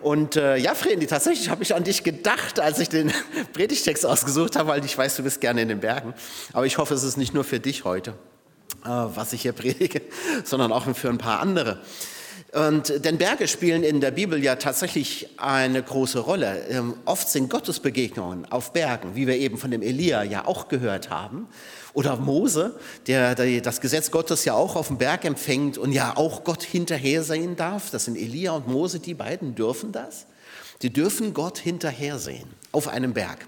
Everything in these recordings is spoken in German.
Und äh, ja, Fredi, tatsächlich habe ich an dich gedacht, als ich den Predigtext ausgesucht habe, weil ich weiß, du bist gerne in den Bergen. Aber ich hoffe, es ist nicht nur für dich heute, äh, was ich hier predige, sondern auch für ein paar andere. Und, denn Berge spielen in der Bibel ja tatsächlich eine große Rolle. Ähm, oft sind Gottesbegegnungen auf Bergen, wie wir eben von dem Elia ja auch gehört haben. Oder Mose, der, das Gesetz Gottes ja auch auf dem Berg empfängt und ja auch Gott hinterher sehen darf. Das sind Elia und Mose, die beiden dürfen das. Die dürfen Gott hinterhersehen auf einem Berg.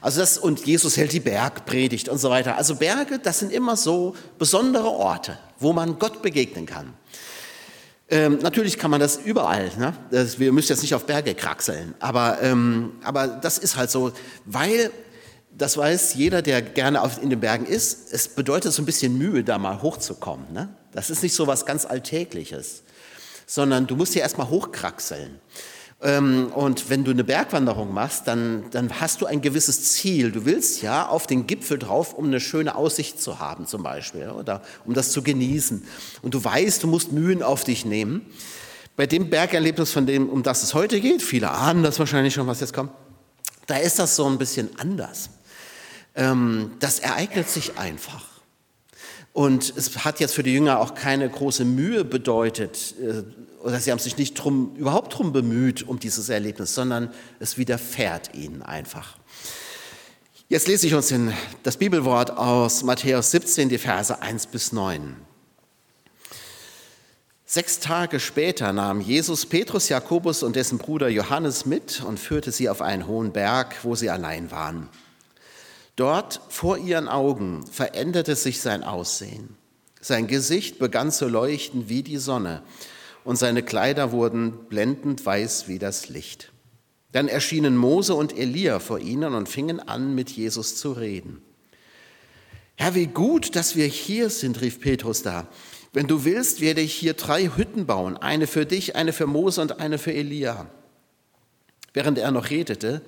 Also das, und Jesus hält die Bergpredigt und so weiter. Also Berge, das sind immer so besondere Orte, wo man Gott begegnen kann. Ähm, natürlich kann man das überall. Ne? Das, wir müssen jetzt nicht auf Berge kraxeln, aber, ähm, aber das ist halt so, weil das weiß jeder, der gerne in den Bergen ist. Es bedeutet so ein bisschen Mühe, da mal hochzukommen. Ne? Das ist nicht so was ganz Alltägliches, sondern du musst ja erstmal hochkraxeln. Ähm, und wenn du eine Bergwanderung machst, dann, dann hast du ein gewisses Ziel. Du willst ja auf den Gipfel drauf, um eine schöne Aussicht zu haben zum Beispiel oder um das zu genießen. Und du weißt, du musst Mühen auf dich nehmen. Bei dem Bergerlebnis, von dem, um das es heute geht, viele ahnen das wahrscheinlich schon, was jetzt kommt, da ist das so ein bisschen anders. Ähm, das ereignet sich einfach. Und es hat jetzt für die Jünger auch keine große Mühe bedeutet, äh, oder sie haben sich nicht drum, überhaupt darum bemüht, um dieses Erlebnis, sondern es widerfährt ihnen einfach. Jetzt lese ich uns in das Bibelwort aus Matthäus 17, die Verse 1 bis 9. Sechs Tage später nahm Jesus Petrus, Jakobus und dessen Bruder Johannes mit und führte sie auf einen hohen Berg, wo sie allein waren. Dort vor ihren Augen veränderte sich sein Aussehen. Sein Gesicht begann zu leuchten wie die Sonne und seine Kleider wurden blendend weiß wie das Licht. Dann erschienen Mose und Elia vor ihnen und fingen an, mit Jesus zu reden. Herr, wie gut, dass wir hier sind, rief Petrus da. Wenn du willst, werde ich hier drei Hütten bauen, eine für dich, eine für Mose und eine für Elia. Während er noch redete,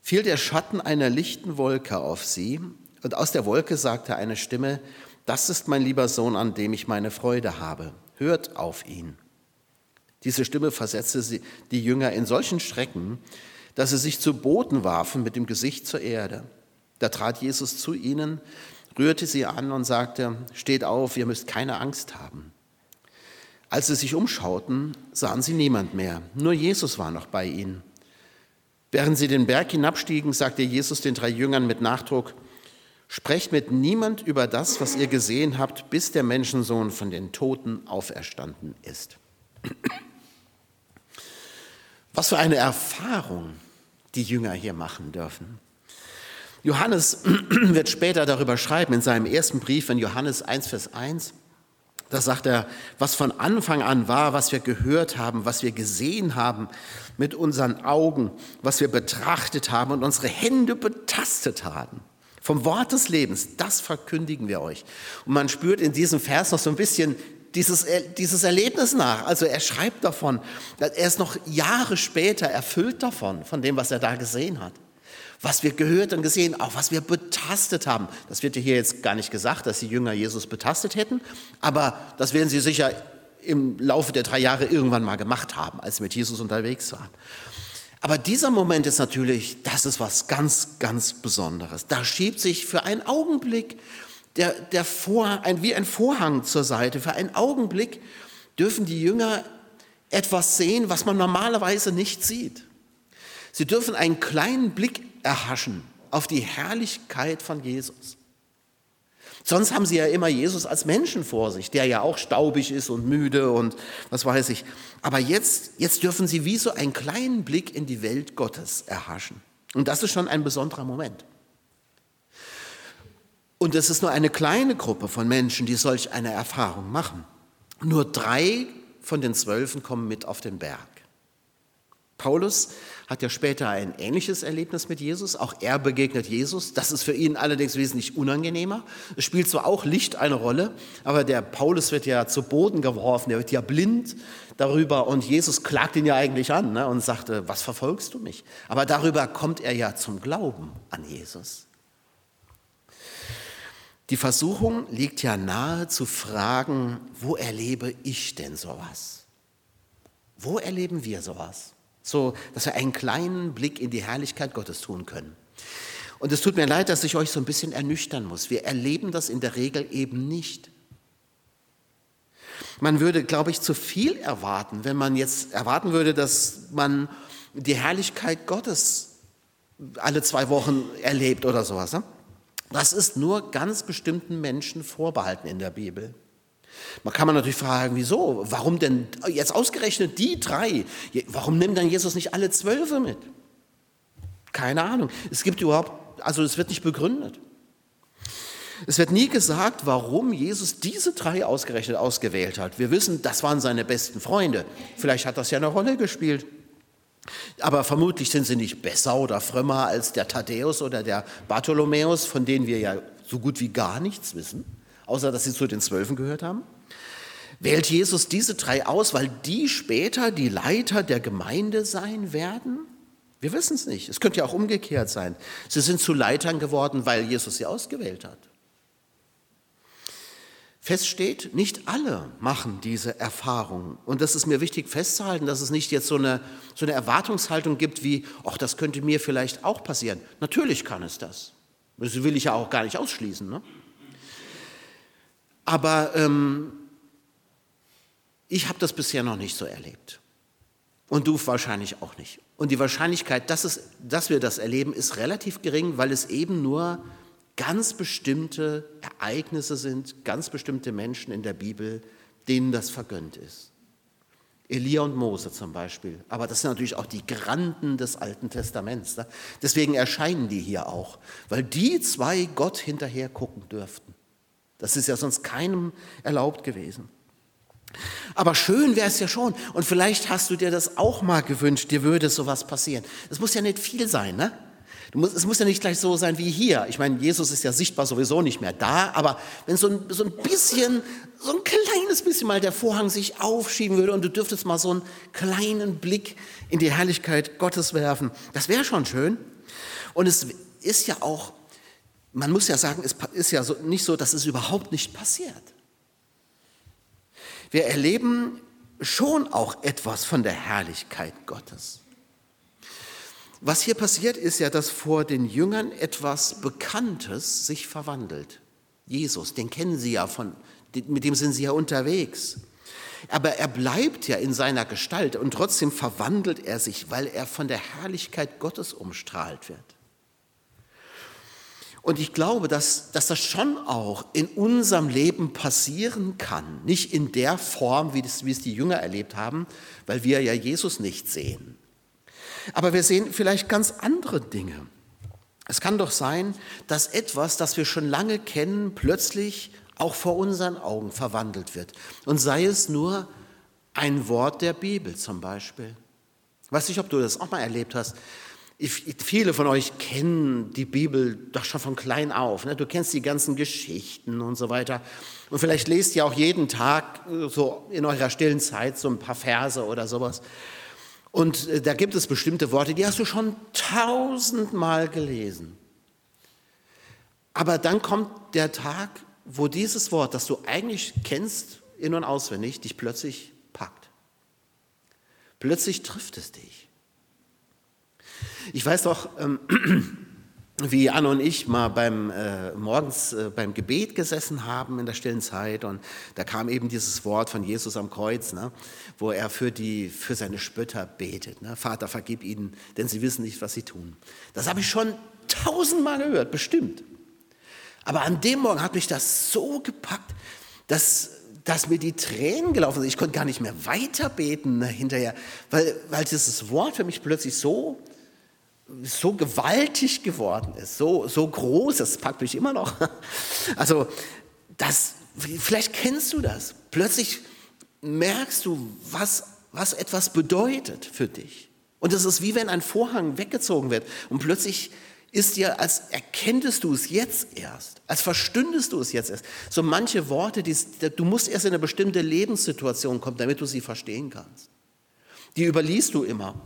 fiel der Schatten einer lichten Wolke auf sie, und aus der Wolke sagte eine Stimme, das ist mein lieber Sohn, an dem ich meine Freude habe. Hört auf ihn. Diese Stimme versetzte sie, die Jünger in solchen Schrecken, dass sie sich zu Boden warfen mit dem Gesicht zur Erde. Da trat Jesus zu ihnen, rührte sie an und sagte, steht auf, ihr müsst keine Angst haben. Als sie sich umschauten, sahen sie niemand mehr, nur Jesus war noch bei ihnen. Während sie den Berg hinabstiegen, sagte Jesus den drei Jüngern mit Nachdruck, sprecht mit niemand über das, was ihr gesehen habt, bis der Menschensohn von den Toten auferstanden ist. Was für eine Erfahrung die Jünger hier machen dürfen. Johannes wird später darüber schreiben in seinem ersten Brief in Johannes 1, Vers 1. Da sagt er, was von Anfang an war, was wir gehört haben, was wir gesehen haben mit unseren Augen, was wir betrachtet haben und unsere Hände betastet haben. Vom Wort des Lebens, das verkündigen wir euch. Und man spürt in diesem Vers noch so ein bisschen dieses, dieses Erlebnis nach. Also er schreibt davon, er ist noch Jahre später erfüllt davon, von dem, was er da gesehen hat. Was wir gehört und gesehen, auch was wir betastet haben. Das wird hier jetzt gar nicht gesagt, dass die Jünger Jesus betastet hätten, aber das werden sie sicher im Laufe der drei Jahre irgendwann mal gemacht haben, als sie mit Jesus unterwegs waren. Aber dieser Moment ist natürlich, das ist was ganz, ganz Besonderes. Da schiebt sich für einen Augenblick der, der Vor, ein, wie ein Vorhang zur Seite. Für einen Augenblick dürfen die Jünger etwas sehen, was man normalerweise nicht sieht. Sie dürfen einen kleinen Blick erhaschen auf die Herrlichkeit von Jesus. Sonst haben sie ja immer Jesus als Menschen vor sich, der ja auch staubig ist und müde und was weiß ich. Aber jetzt, jetzt dürfen sie wie so einen kleinen Blick in die Welt Gottes erhaschen. Und das ist schon ein besonderer Moment. Und es ist nur eine kleine Gruppe von Menschen, die solch eine Erfahrung machen. Nur drei von den Zwölfen kommen mit auf den Berg. Paulus hat ja später ein ähnliches Erlebnis mit Jesus. Auch er begegnet Jesus. Das ist für ihn allerdings wesentlich unangenehmer. Es spielt zwar auch Licht eine Rolle, aber der Paulus wird ja zu Boden geworfen, er wird ja blind darüber und Jesus klagt ihn ja eigentlich an ne, und sagte, was verfolgst du mich? Aber darüber kommt er ja zum Glauben an Jesus. Die Versuchung liegt ja nahe zu fragen, wo erlebe ich denn sowas? Wo erleben wir sowas? So dass wir einen kleinen Blick in die Herrlichkeit Gottes tun können. Und es tut mir leid, dass ich euch so ein bisschen ernüchtern muss. Wir erleben das in der Regel eben nicht. Man würde, glaube ich, zu viel erwarten, wenn man jetzt erwarten würde, dass man die Herrlichkeit Gottes alle zwei Wochen erlebt oder sowas. Ne? Das ist nur ganz bestimmten Menschen vorbehalten in der Bibel. Man kann man natürlich fragen, wieso? Warum denn jetzt ausgerechnet die drei? Warum nimmt dann Jesus nicht alle Zwölfe mit? Keine Ahnung. Es gibt überhaupt also es wird nicht begründet. Es wird nie gesagt, warum Jesus diese drei ausgerechnet ausgewählt hat. Wir wissen, das waren seine besten Freunde. Vielleicht hat das ja eine Rolle gespielt. Aber vermutlich sind sie nicht besser oder frömmer als der Thaddäus oder der Bartholomäus, von denen wir ja so gut wie gar nichts wissen, außer dass sie zu den Zwölfen gehört haben. Wählt Jesus diese drei aus, weil die später die Leiter der Gemeinde sein werden? Wir wissen es nicht. Es könnte ja auch umgekehrt sein. Sie sind zu Leitern geworden, weil Jesus sie ausgewählt hat. Fest steht, nicht alle machen diese Erfahrung. Und das ist mir wichtig festzuhalten, dass es nicht jetzt so eine, so eine Erwartungshaltung gibt wie, ach, das könnte mir vielleicht auch passieren. Natürlich kann es das. Das will ich ja auch gar nicht ausschließen. Ne? Aber ähm, ich habe das bisher noch nicht so erlebt. Und du wahrscheinlich auch nicht. Und die Wahrscheinlichkeit, dass, es, dass wir das erleben, ist relativ gering, weil es eben nur ganz bestimmte Ereignisse sind, ganz bestimmte Menschen in der Bibel, denen das vergönnt ist. Elia und Mose zum Beispiel. Aber das sind natürlich auch die Granden des Alten Testaments. Ne? Deswegen erscheinen die hier auch, weil die zwei Gott hinterher gucken dürften. Das ist ja sonst keinem erlaubt gewesen. Aber schön wäre es ja schon. Und vielleicht hast du dir das auch mal gewünscht, dir würde sowas passieren. Es muss ja nicht viel sein, ne? Musst, es muss ja nicht gleich so sein wie hier. Ich meine, Jesus ist ja sichtbar sowieso nicht mehr da, aber wenn so ein, so ein bisschen, so ein kleines bisschen mal der Vorhang sich aufschieben würde und du dürftest mal so einen kleinen Blick in die Herrlichkeit Gottes werfen, das wäre schon schön. Und es ist ja auch, man muss ja sagen, es ist ja so, nicht so, dass es überhaupt nicht passiert. Wir erleben schon auch etwas von der Herrlichkeit Gottes. Was hier passiert, ist ja, dass vor den Jüngern etwas Bekanntes sich verwandelt. Jesus, den kennen sie ja von, mit dem sind sie ja unterwegs. Aber er bleibt ja in seiner Gestalt und trotzdem verwandelt er sich, weil er von der Herrlichkeit Gottes umstrahlt wird. Und ich glaube, dass, dass das schon auch in unserem Leben passieren kann. Nicht in der Form, wie, das, wie es die Jünger erlebt haben, weil wir ja Jesus nicht sehen. Aber wir sehen vielleicht ganz andere Dinge. Es kann doch sein, dass etwas, das wir schon lange kennen, plötzlich auch vor unseren Augen verwandelt wird. Und sei es nur ein Wort der Bibel zum Beispiel. Weiß nicht, ob du das auch mal erlebt hast. Viele von euch kennen die Bibel doch schon von klein auf. Ne? Du kennst die ganzen Geschichten und so weiter. Und vielleicht lest ihr auch jeden Tag äh, so in eurer stillen Zeit so ein paar Verse oder sowas. Und äh, da gibt es bestimmte Worte, die hast du schon tausendmal gelesen. Aber dann kommt der Tag, wo dieses Wort, das du eigentlich kennst, in- und auswendig, dich plötzlich packt. Plötzlich trifft es dich. Ich weiß doch, ähm, wie Anne und ich mal beim äh, morgens äh, beim Gebet gesessen haben in der stillen Zeit und da kam eben dieses Wort von Jesus am Kreuz, ne, wo er für die für seine Spötter betet. Ne, Vater, vergib ihnen, denn sie wissen nicht, was sie tun. Das habe ich schon tausendmal gehört, bestimmt. Aber an dem Morgen hat mich das so gepackt, dass dass mir die Tränen gelaufen sind. Ich konnte gar nicht mehr weiter beten ne, hinterher, weil, weil dieses Wort für mich plötzlich so so gewaltig geworden ist, so, so groß, das packt mich immer noch. Also, das, vielleicht kennst du das. Plötzlich merkst du, was, was etwas bedeutet für dich. Und es ist wie wenn ein Vorhang weggezogen wird und plötzlich ist dir, als erkenntest du es jetzt erst, als verstündest du es jetzt erst. So manche Worte, die, du musst erst in eine bestimmte Lebenssituation kommen, damit du sie verstehen kannst. Die überliest du immer.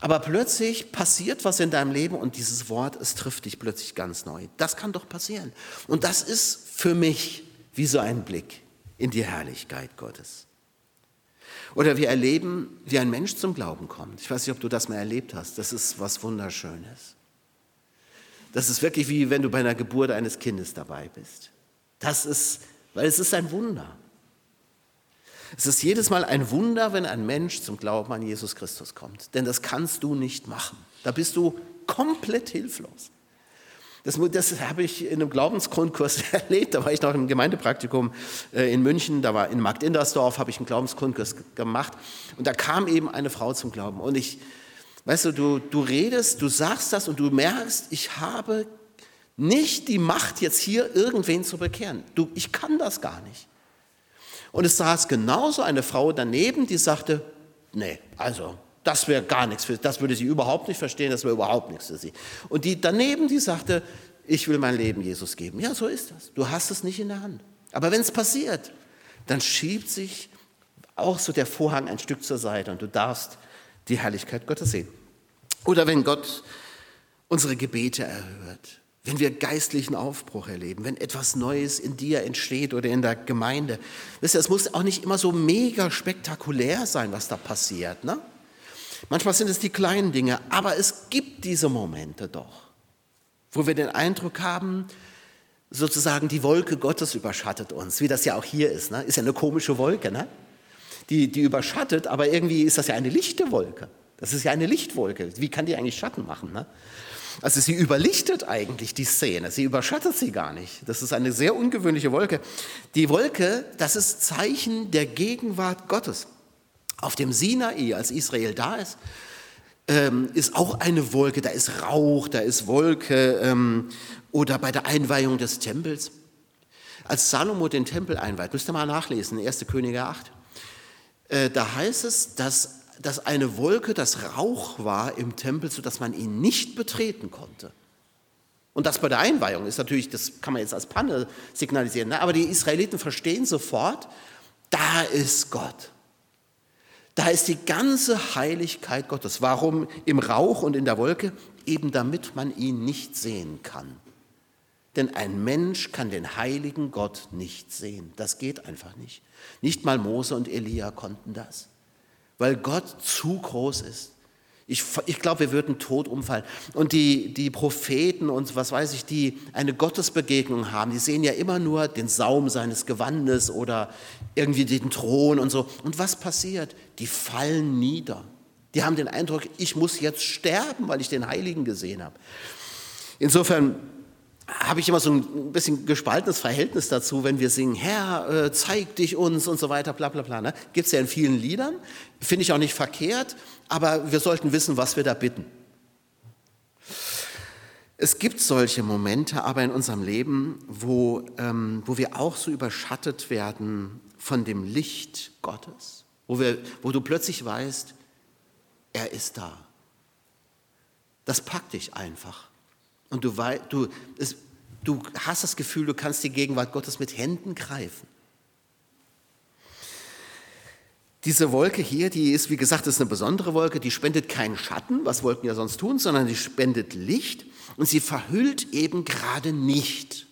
Aber plötzlich passiert was in deinem Leben und dieses Wort, es trifft dich plötzlich ganz neu. Das kann doch passieren. Und das ist für mich wie so ein Blick in die Herrlichkeit Gottes. Oder wir erleben, wie ein Mensch zum Glauben kommt. Ich weiß nicht, ob du das mal erlebt hast. Das ist was Wunderschönes. Das ist wirklich wie wenn du bei einer Geburt eines Kindes dabei bist. Das ist, weil es ist ein Wunder. Es ist jedes Mal ein Wunder, wenn ein Mensch zum Glauben an Jesus Christus kommt. Denn das kannst du nicht machen. Da bist du komplett hilflos. Das, das habe ich in einem Glaubensgrundkurs erlebt. Da war ich noch im Gemeindepraktikum äh, in München. Da war in Markt Indersdorf, habe ich einen Glaubensgrundkurs gemacht. Und da kam eben eine Frau zum Glauben. Und ich, weißt du, du, du redest, du sagst das und du merkst, ich habe nicht die Macht, jetzt hier irgendwen zu bekehren. Du, ich kann das gar nicht. Und es saß genauso eine Frau daneben, die sagte, nee, also das wäre gar nichts für das würde sie überhaupt nicht verstehen, das wäre überhaupt nichts für sie. Und die daneben, die sagte, ich will mein Leben Jesus geben. Ja, so ist das. Du hast es nicht in der Hand. Aber wenn es passiert, dann schiebt sich auch so der Vorhang ein Stück zur Seite und du darfst die Herrlichkeit Gottes sehen. Oder wenn Gott unsere Gebete erhört, wenn wir geistlichen Aufbruch erleben, wenn etwas Neues in dir entsteht oder in der Gemeinde. Wisst ihr, es muss auch nicht immer so mega spektakulär sein, was da passiert. Ne? Manchmal sind es die kleinen Dinge, aber es gibt diese Momente doch, wo wir den Eindruck haben, sozusagen die Wolke Gottes überschattet uns, wie das ja auch hier ist. Ne? Ist ja eine komische Wolke, ne? die, die überschattet, aber irgendwie ist das ja eine lichte Wolke. Das ist ja eine Lichtwolke. Wie kann die eigentlich Schatten machen? Ne? Also sie überlichtet eigentlich die Szene, sie überschattet sie gar nicht. Das ist eine sehr ungewöhnliche Wolke. Die Wolke, das ist Zeichen der Gegenwart Gottes. Auf dem Sinai, als Israel da ist, ähm, ist auch eine Wolke, da ist Rauch, da ist Wolke ähm, oder bei der Einweihung des Tempels. Als Salomo den Tempel einweiht, müsst ihr mal nachlesen, 1. Könige 8, äh, da heißt es, dass, dass eine Wolke das Rauch war im Tempel, sodass man ihn nicht betreten konnte. Und das bei der Einweihung ist natürlich, das kann man jetzt als Panne signalisieren, ne? aber die Israeliten verstehen sofort, da ist Gott. Da ist die ganze Heiligkeit Gottes. Warum im Rauch und in der Wolke? Eben damit man ihn nicht sehen kann. Denn ein Mensch kann den heiligen Gott nicht sehen. Das geht einfach nicht. Nicht mal Mose und Elia konnten das, weil Gott zu groß ist. Ich, ich glaube, wir würden tot umfallen. Und die, die Propheten und was weiß ich, die eine Gottesbegegnung haben, die sehen ja immer nur den Saum seines Gewandes oder irgendwie den Thron und so. Und was passiert? Die fallen nieder. Die haben den Eindruck, ich muss jetzt sterben, weil ich den Heiligen gesehen habe. Insofern habe ich immer so ein bisschen gespaltenes Verhältnis dazu, wenn wir singen, Herr, äh, zeig dich uns und so weiter, bla bla bla. Ne? Gibt es ja in vielen Liedern, finde ich auch nicht verkehrt, aber wir sollten wissen, was wir da bitten. Es gibt solche Momente aber in unserem Leben, wo, ähm, wo wir auch so überschattet werden von dem Licht Gottes, wo, wir, wo du plötzlich weißt, er ist da. Das packt dich einfach. Und du, du, es, du hast das Gefühl, du kannst die Gegenwart Gottes mit Händen greifen. Diese Wolke hier, die ist, wie gesagt, ist eine besondere Wolke, die spendet keinen Schatten, was Wolken ja sonst tun, sondern die spendet Licht und sie verhüllt eben gerade nicht.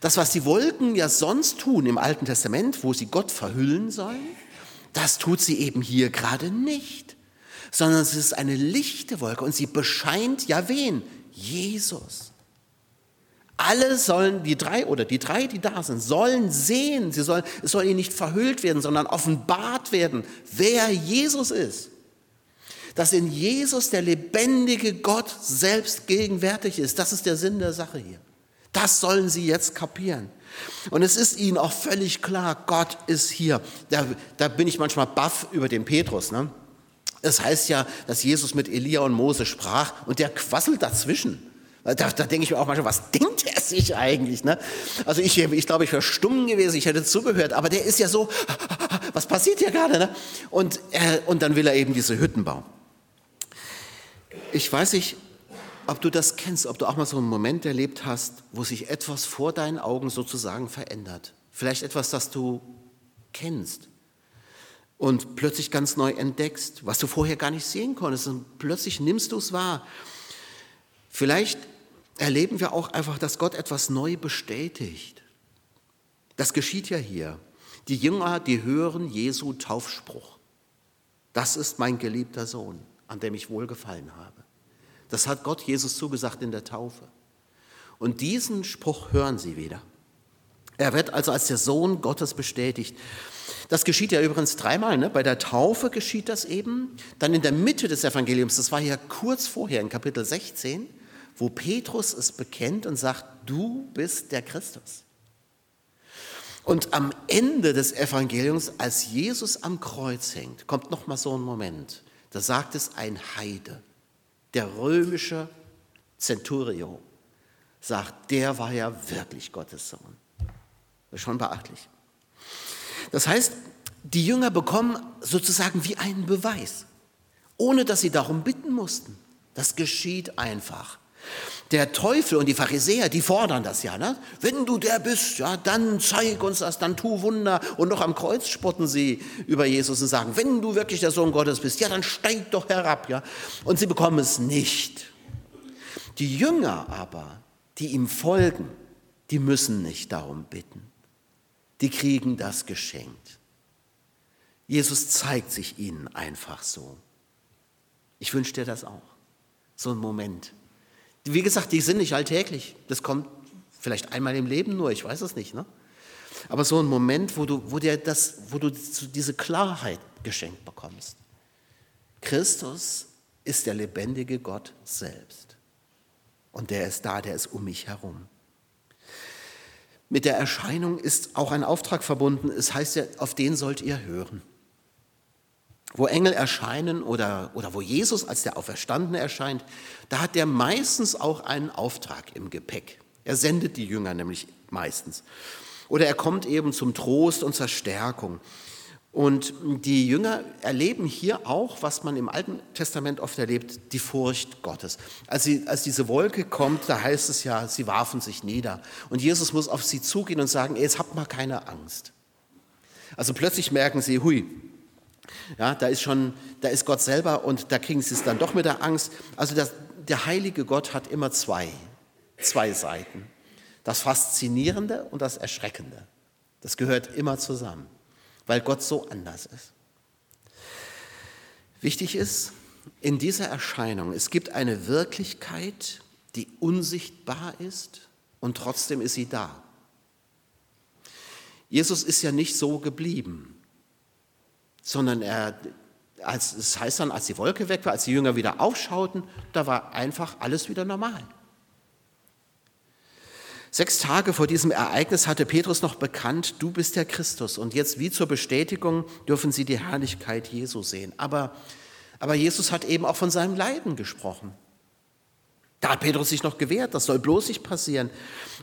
Das, was die Wolken ja sonst tun im Alten Testament, wo sie Gott verhüllen sollen, das tut sie eben hier gerade nicht, sondern es ist eine lichte Wolke und sie bescheint ja wen? Jesus. Alle sollen, die drei oder die drei, die da sind, sollen sehen, sie sollen, es soll ihnen nicht verhüllt werden, sondern offenbart werden, wer Jesus ist. Dass in Jesus der lebendige Gott selbst gegenwärtig ist. Das ist der Sinn der Sache hier. Das sollen sie jetzt kapieren. Und es ist ihnen auch völlig klar, Gott ist hier. Da, da bin ich manchmal baff über den Petrus. Ne? Es heißt ja, dass Jesus mit Elia und Mose sprach und der quasselt dazwischen. Da, da denke ich mir auch manchmal, was denkt er sich eigentlich? Ne? Also ich, ich glaube, ich wäre stumm gewesen, ich hätte zugehört, aber der ist ja so, was passiert hier gerade? Ne? Und, äh, und dann will er eben diese Hütten bauen. Ich weiß nicht, ob du das kennst, ob du auch mal so einen Moment erlebt hast, wo sich etwas vor deinen Augen sozusagen verändert. Vielleicht etwas, das du kennst und plötzlich ganz neu entdeckst, was du vorher gar nicht sehen konntest und plötzlich nimmst du es wahr. Vielleicht erleben wir auch einfach, dass Gott etwas neu bestätigt. Das geschieht ja hier. Die Jünger, die hören Jesu Taufspruch. Das ist mein geliebter Sohn, an dem ich wohlgefallen habe. Das hat Gott Jesus zugesagt in der Taufe. Und diesen Spruch hören sie wieder. Er wird also als der Sohn Gottes bestätigt. Das geschieht ja übrigens dreimal. Ne? Bei der Taufe geschieht das eben. Dann in der Mitte des Evangeliums, das war ja kurz vorher in Kapitel 16, wo Petrus es bekennt und sagt, du bist der Christus. Und am Ende des Evangeliums, als Jesus am Kreuz hängt, kommt noch mal so ein Moment. Da sagt es ein Heide, der römische Centurio, sagt, der war ja wirklich Gottes Sohn. Das ist schon beachtlich. Das heißt, die Jünger bekommen sozusagen wie einen Beweis, ohne dass sie darum bitten mussten. Das geschieht einfach. Der Teufel und die Pharisäer, die fordern das ja. Ne? Wenn du der bist, ja, dann zeig uns das, dann tu Wunder. Und noch am Kreuz spotten sie über Jesus und sagen, wenn du wirklich der Sohn Gottes bist, ja, dann steig doch herab. Ja? Und sie bekommen es nicht. Die Jünger aber, die ihm folgen, die müssen nicht darum bitten. Die kriegen das geschenkt. Jesus zeigt sich ihnen einfach so. Ich wünsche dir das auch. So ein Moment. Wie gesagt, die sind nicht alltäglich. Das kommt vielleicht einmal im Leben nur, ich weiß es nicht. Ne? Aber so ein Moment, wo du, wo, dir das, wo du diese Klarheit geschenkt bekommst. Christus ist der lebendige Gott selbst. Und der ist da, der ist um mich herum. Mit der Erscheinung ist auch ein Auftrag verbunden. Es heißt ja, auf den sollt ihr hören. Wo Engel erscheinen oder, oder wo Jesus als der Auferstandene erscheint, da hat er meistens auch einen Auftrag im Gepäck. Er sendet die Jünger nämlich meistens. Oder er kommt eben zum Trost und zur Stärkung. Und die Jünger erleben hier auch, was man im Alten Testament oft erlebt, die Furcht Gottes. Als, sie, als diese Wolke kommt, da heißt es ja, sie warfen sich nieder. Und Jesus muss auf sie zugehen und sagen, jetzt habt mal keine Angst. Also plötzlich merken sie, hui, ja, da ist schon, da ist Gott selber und da kriegen sie es dann doch mit der Angst. Also das, der heilige Gott hat immer zwei, zwei Seiten. Das Faszinierende und das Erschreckende. Das gehört immer zusammen weil Gott so anders ist. Wichtig ist, in dieser Erscheinung, es gibt eine Wirklichkeit, die unsichtbar ist und trotzdem ist sie da. Jesus ist ja nicht so geblieben, sondern er, als, es heißt dann, als die Wolke weg war, als die Jünger wieder aufschauten, da war einfach alles wieder normal. Sechs Tage vor diesem Ereignis hatte Petrus noch bekannt, du bist der Christus. Und jetzt wie zur Bestätigung dürfen sie die Herrlichkeit Jesu sehen. Aber, aber Jesus hat eben auch von seinem Leiden gesprochen. Da hat Petrus sich noch gewehrt, das soll bloß nicht passieren.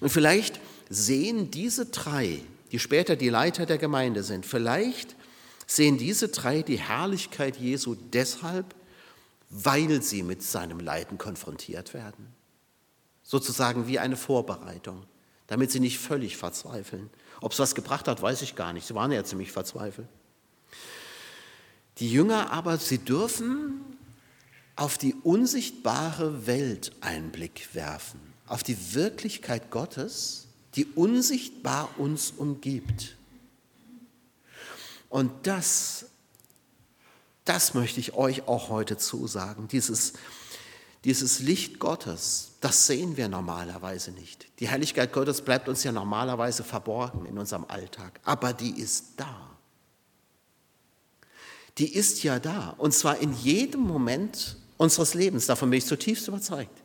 Und vielleicht sehen diese drei, die später die Leiter der Gemeinde sind, vielleicht sehen diese drei die Herrlichkeit Jesu deshalb, weil sie mit seinem Leiden konfrontiert werden sozusagen wie eine Vorbereitung, damit sie nicht völlig verzweifeln. Ob es was gebracht hat, weiß ich gar nicht. Sie waren ja ziemlich verzweifelt. Die Jünger aber, sie dürfen auf die unsichtbare Welt einen Blick werfen, auf die Wirklichkeit Gottes, die unsichtbar uns umgibt. Und das, das möchte ich euch auch heute zusagen, dieses dieses Licht Gottes, das sehen wir normalerweise nicht. Die Herrlichkeit Gottes bleibt uns ja normalerweise verborgen in unserem Alltag, aber die ist da. Die ist ja da und zwar in jedem Moment unseres Lebens, davon bin ich zutiefst überzeugt.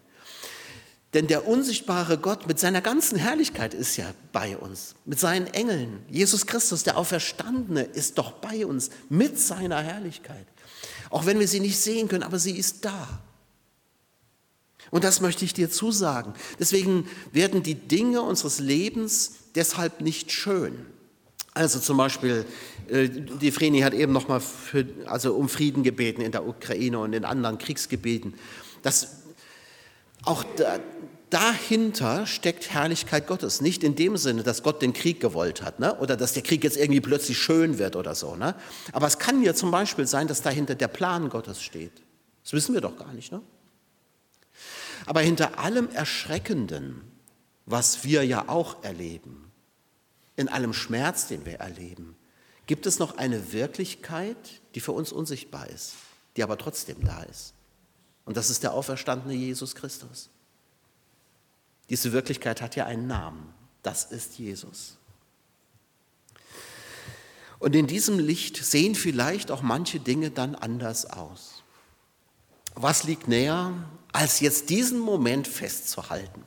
Denn der unsichtbare Gott mit seiner ganzen Herrlichkeit ist ja bei uns, mit seinen Engeln. Jesus Christus, der Auferstandene, ist doch bei uns mit seiner Herrlichkeit. Auch wenn wir sie nicht sehen können, aber sie ist da. Und das möchte ich dir zusagen. Deswegen werden die Dinge unseres Lebens deshalb nicht schön. Also zum Beispiel, äh, die Vreni hat eben nochmal also um Frieden gebeten in der Ukraine und in anderen Kriegsgebieten. Das, auch da, dahinter steckt Herrlichkeit Gottes. Nicht in dem Sinne, dass Gott den Krieg gewollt hat ne? oder dass der Krieg jetzt irgendwie plötzlich schön wird oder so. Ne? Aber es kann ja zum Beispiel sein, dass dahinter der Plan Gottes steht. Das wissen wir doch gar nicht. Ne? Aber hinter allem Erschreckenden, was wir ja auch erleben, in allem Schmerz, den wir erleben, gibt es noch eine Wirklichkeit, die für uns unsichtbar ist, die aber trotzdem da ist. Und das ist der auferstandene Jesus Christus. Diese Wirklichkeit hat ja einen Namen. Das ist Jesus. Und in diesem Licht sehen vielleicht auch manche Dinge dann anders aus. Was liegt näher, als jetzt diesen Moment festzuhalten?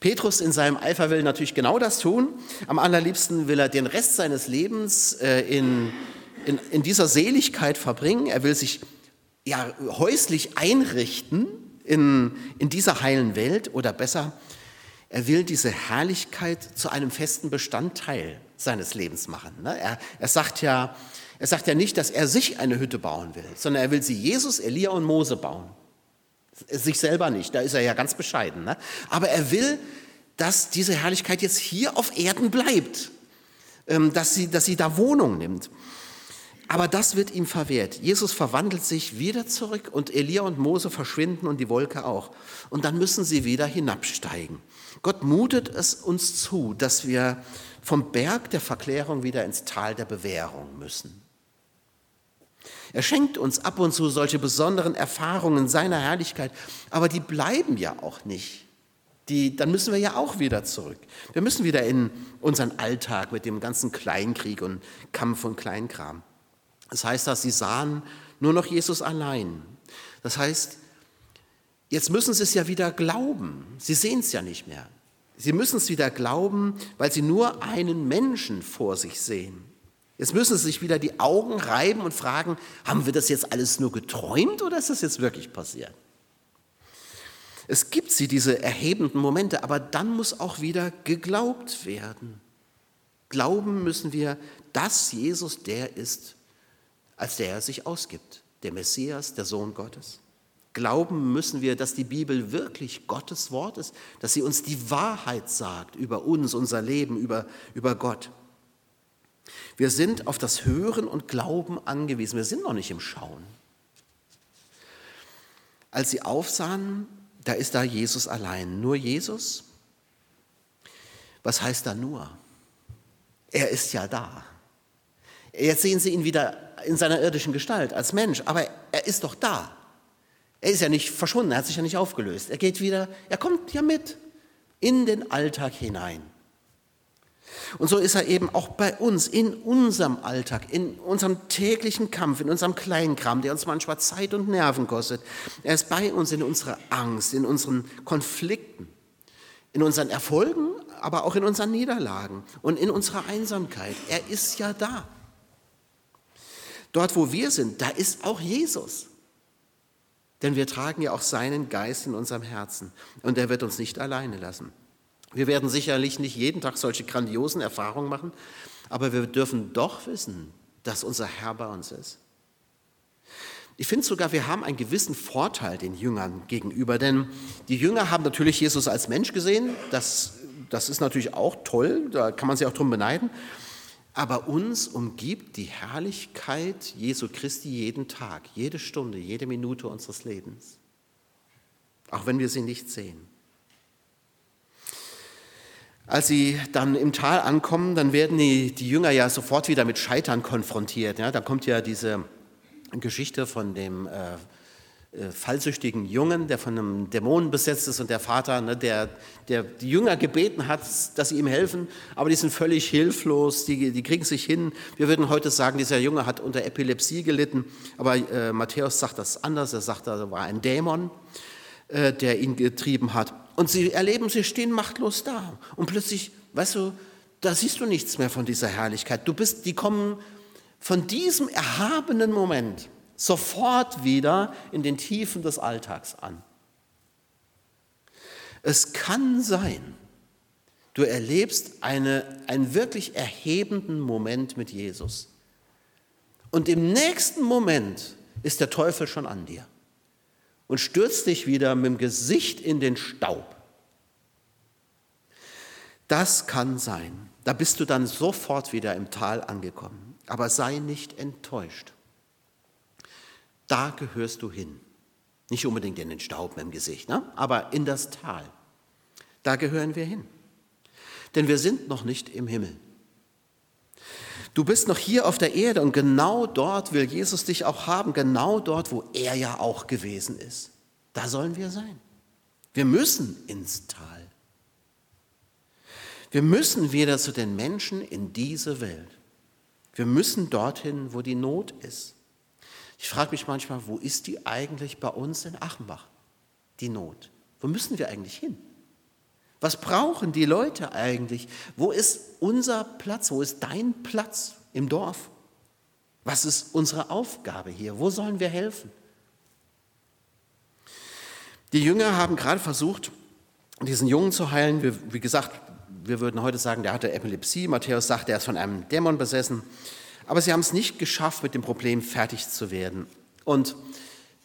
Petrus in seinem Eifer will natürlich genau das tun. Am allerliebsten will er den Rest seines Lebens äh, in, in, in dieser Seligkeit verbringen. Er will sich ja, häuslich einrichten in, in dieser heilen Welt oder besser, er will diese Herrlichkeit zu einem festen Bestandteil seines Lebens machen. Ne? Er, er, sagt ja, er sagt ja nicht, dass er sich eine Hütte bauen will, sondern er will sie Jesus, Elia und Mose bauen. Sich selber nicht, da ist er ja ganz bescheiden. Ne? Aber er will, dass diese Herrlichkeit jetzt hier auf Erden bleibt, ähm, dass sie, dass sie da Wohnung nimmt. Aber das wird ihm verwehrt. Jesus verwandelt sich wieder zurück und Elia und Mose verschwinden und die Wolke auch. Und dann müssen sie wieder hinabsteigen. Gott mutet es uns zu, dass wir vom Berg der Verklärung wieder ins Tal der Bewährung müssen. Er schenkt uns ab und zu solche besonderen Erfahrungen seiner Herrlichkeit, aber die bleiben ja auch nicht. Die, dann müssen wir ja auch wieder zurück. Wir müssen wieder in unseren Alltag mit dem ganzen Kleinkrieg und Kampf und Kleinkram. Das heißt, dass sie sahen nur noch Jesus allein. Das heißt, Jetzt müssen sie es ja wieder glauben. Sie sehen es ja nicht mehr. Sie müssen es wieder glauben, weil sie nur einen Menschen vor sich sehen. Jetzt müssen sie sich wieder die Augen reiben und fragen, haben wir das jetzt alles nur geträumt oder ist das jetzt wirklich passiert? Es gibt sie, diese erhebenden Momente, aber dann muss auch wieder geglaubt werden. Glauben müssen wir, dass Jesus der ist, als der er sich ausgibt, der Messias, der Sohn Gottes. Glauben müssen wir, dass die Bibel wirklich Gottes Wort ist, dass sie uns die Wahrheit sagt über uns, unser Leben, über, über Gott. Wir sind auf das Hören und Glauben angewiesen. Wir sind noch nicht im Schauen. Als sie aufsahen, da ist da Jesus allein. Nur Jesus? Was heißt da nur? Er ist ja da. Jetzt sehen Sie ihn wieder in seiner irdischen Gestalt als Mensch, aber er ist doch da. Er ist ja nicht verschwunden, er hat sich ja nicht aufgelöst. Er geht wieder, er kommt ja mit in den Alltag hinein. Und so ist er eben auch bei uns, in unserem Alltag, in unserem täglichen Kampf, in unserem Kleinkram, der uns manchmal Zeit und Nerven kostet. Er ist bei uns in unserer Angst, in unseren Konflikten, in unseren Erfolgen, aber auch in unseren Niederlagen und in unserer Einsamkeit. Er ist ja da. Dort, wo wir sind, da ist auch Jesus. Denn wir tragen ja auch seinen Geist in unserem Herzen und er wird uns nicht alleine lassen. Wir werden sicherlich nicht jeden Tag solche grandiosen Erfahrungen machen, aber wir dürfen doch wissen, dass unser Herr bei uns ist. Ich finde sogar, wir haben einen gewissen Vorteil den Jüngern gegenüber, denn die Jünger haben natürlich Jesus als Mensch gesehen, das, das ist natürlich auch toll, da kann man sich auch drum beneiden, aber uns umgibt die Herrlichkeit Jesu Christi jeden Tag, jede Stunde, jede Minute unseres Lebens. Auch wenn wir sie nicht sehen. Als sie dann im Tal ankommen, dann werden die, die Jünger ja sofort wieder mit Scheitern konfrontiert. Ja, da kommt ja diese Geschichte von dem äh, äh, fallsüchtigen Jungen, der von einem Dämonen besetzt ist und der Vater, ne, der, der die Jünger gebeten hat, dass sie ihm helfen, aber die sind völlig hilflos, die, die kriegen sich hin. Wir würden heute sagen, dieser Junge hat unter Epilepsie gelitten, aber äh, Matthäus sagt das anders, er sagt, da war ein Dämon, äh, der ihn getrieben hat. Und sie erleben, sie stehen machtlos da und plötzlich, weißt du, da siehst du nichts mehr von dieser Herrlichkeit. Du bist, die kommen von diesem erhabenen Moment, sofort wieder in den Tiefen des Alltags an. Es kann sein, du erlebst eine, einen wirklich erhebenden Moment mit Jesus. Und im nächsten Moment ist der Teufel schon an dir und stürzt dich wieder mit dem Gesicht in den Staub. Das kann sein. Da bist du dann sofort wieder im Tal angekommen. Aber sei nicht enttäuscht. Da gehörst du hin. Nicht unbedingt in den Staub im Gesicht, ne? aber in das Tal. Da gehören wir hin. Denn wir sind noch nicht im Himmel. Du bist noch hier auf der Erde und genau dort will Jesus dich auch haben, genau dort, wo er ja auch gewesen ist. Da sollen wir sein. Wir müssen ins Tal. Wir müssen wieder zu den Menschen in diese Welt. Wir müssen dorthin, wo die Not ist. Ich frage mich manchmal, wo ist die eigentlich bei uns in Achenbach, die Not? Wo müssen wir eigentlich hin? Was brauchen die Leute eigentlich? Wo ist unser Platz? Wo ist dein Platz im Dorf? Was ist unsere Aufgabe hier? Wo sollen wir helfen? Die Jünger haben gerade versucht, diesen Jungen zu heilen. Wie, wie gesagt, wir würden heute sagen, der hatte Epilepsie. Matthäus sagt, er ist von einem Dämon besessen. Aber sie haben es nicht geschafft, mit dem Problem fertig zu werden. Und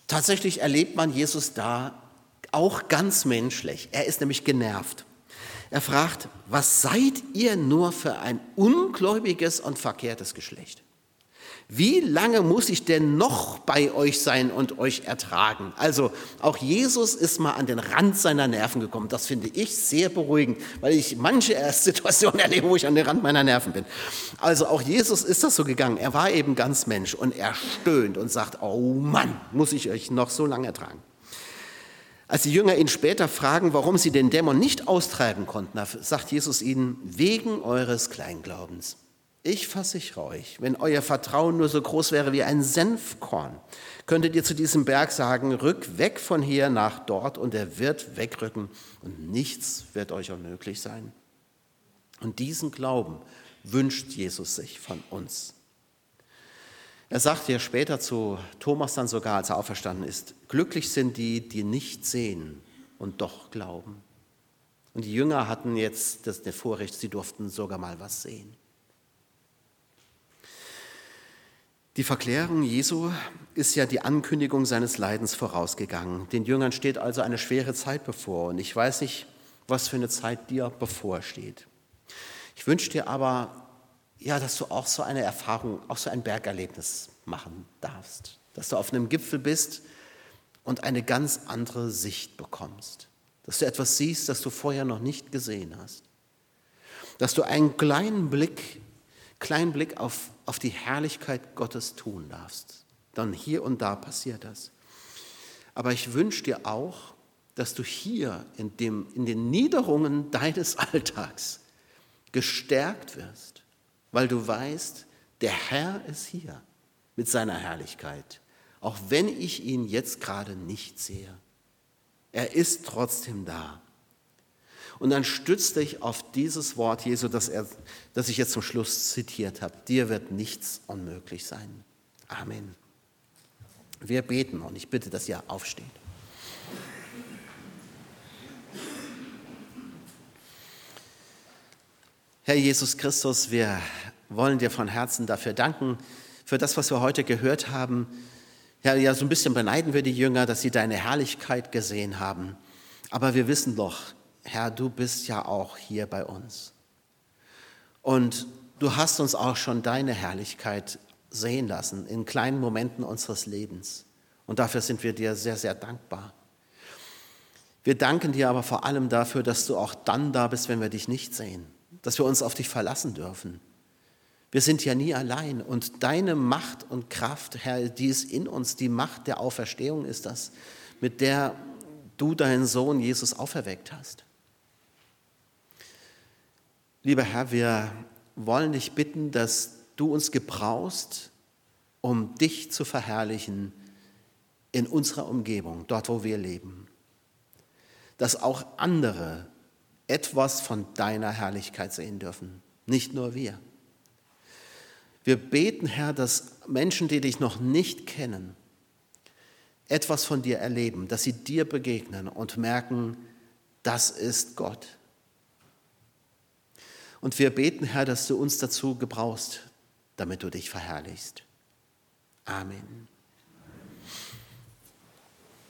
tatsächlich erlebt man Jesus da auch ganz menschlich. Er ist nämlich genervt. Er fragt, was seid ihr nur für ein ungläubiges und verkehrtes Geschlecht? Wie lange muss ich denn noch bei euch sein und euch ertragen? Also auch Jesus ist mal an den Rand seiner Nerven gekommen. Das finde ich sehr beruhigend, weil ich manche Situationen erlebe, wo ich an den Rand meiner Nerven bin. Also auch Jesus ist das so gegangen. Er war eben ganz Mensch und er stöhnt und sagt, oh Mann, muss ich euch noch so lange ertragen. Als die Jünger ihn später fragen, warum sie den Dämon nicht austreiben konnten, sagt Jesus ihnen, wegen eures Kleinglaubens. Ich versichere euch, wenn euer Vertrauen nur so groß wäre wie ein Senfkorn, könntet ihr zu diesem Berg sagen, rück weg von hier nach dort und er wird wegrücken und nichts wird euch unmöglich sein. Und diesen Glauben wünscht Jesus sich von uns. Er sagt ja später zu Thomas dann sogar, als er auferstanden ist, glücklich sind die, die nicht sehen und doch glauben. Und die Jünger hatten jetzt das Vorrecht, sie durften sogar mal was sehen. Die Verklärung Jesu ist ja die Ankündigung seines Leidens vorausgegangen. Den Jüngern steht also eine schwere Zeit bevor und ich weiß nicht, was für eine Zeit dir bevorsteht. Ich wünsche dir aber, ja, dass du auch so eine Erfahrung, auch so ein Bergerlebnis machen darfst, dass du auf einem Gipfel bist und eine ganz andere Sicht bekommst, dass du etwas siehst, das du vorher noch nicht gesehen hast, dass du einen kleinen Blick kleinen Blick auf, auf die Herrlichkeit Gottes tun darfst. Dann hier und da passiert das. Aber ich wünsche dir auch, dass du hier in, dem, in den Niederungen deines Alltags gestärkt wirst, weil du weißt, der Herr ist hier mit seiner Herrlichkeit, auch wenn ich ihn jetzt gerade nicht sehe. Er ist trotzdem da. Und dann stützt dich auf dieses Wort Jesu, das, er, das ich jetzt zum Schluss zitiert habe. Dir wird nichts unmöglich sein. Amen. Wir beten und ich bitte, dass ihr aufsteht. Herr Jesus Christus, wir wollen dir von Herzen dafür danken, für das, was wir heute gehört haben. Ja, ja, so ein bisschen beneiden wir die Jünger, dass sie deine Herrlichkeit gesehen haben. Aber wir wissen doch, Herr, du bist ja auch hier bei uns. Und du hast uns auch schon deine Herrlichkeit sehen lassen in kleinen Momenten unseres Lebens. Und dafür sind wir dir sehr, sehr dankbar. Wir danken dir aber vor allem dafür, dass du auch dann da bist, wenn wir dich nicht sehen, dass wir uns auf dich verlassen dürfen. Wir sind ja nie allein und deine Macht und Kraft, Herr, die ist in uns, die Macht der Auferstehung ist das, mit der du deinen Sohn Jesus auferweckt hast. Lieber Herr, wir wollen dich bitten, dass du uns gebrauchst, um dich zu verherrlichen in unserer Umgebung, dort wo wir leben. Dass auch andere etwas von deiner Herrlichkeit sehen dürfen, nicht nur wir. Wir beten, Herr, dass Menschen, die dich noch nicht kennen, etwas von dir erleben, dass sie dir begegnen und merken, das ist Gott. Und wir beten, Herr, dass du uns dazu gebrauchst, damit du dich verherrlichst. Amen.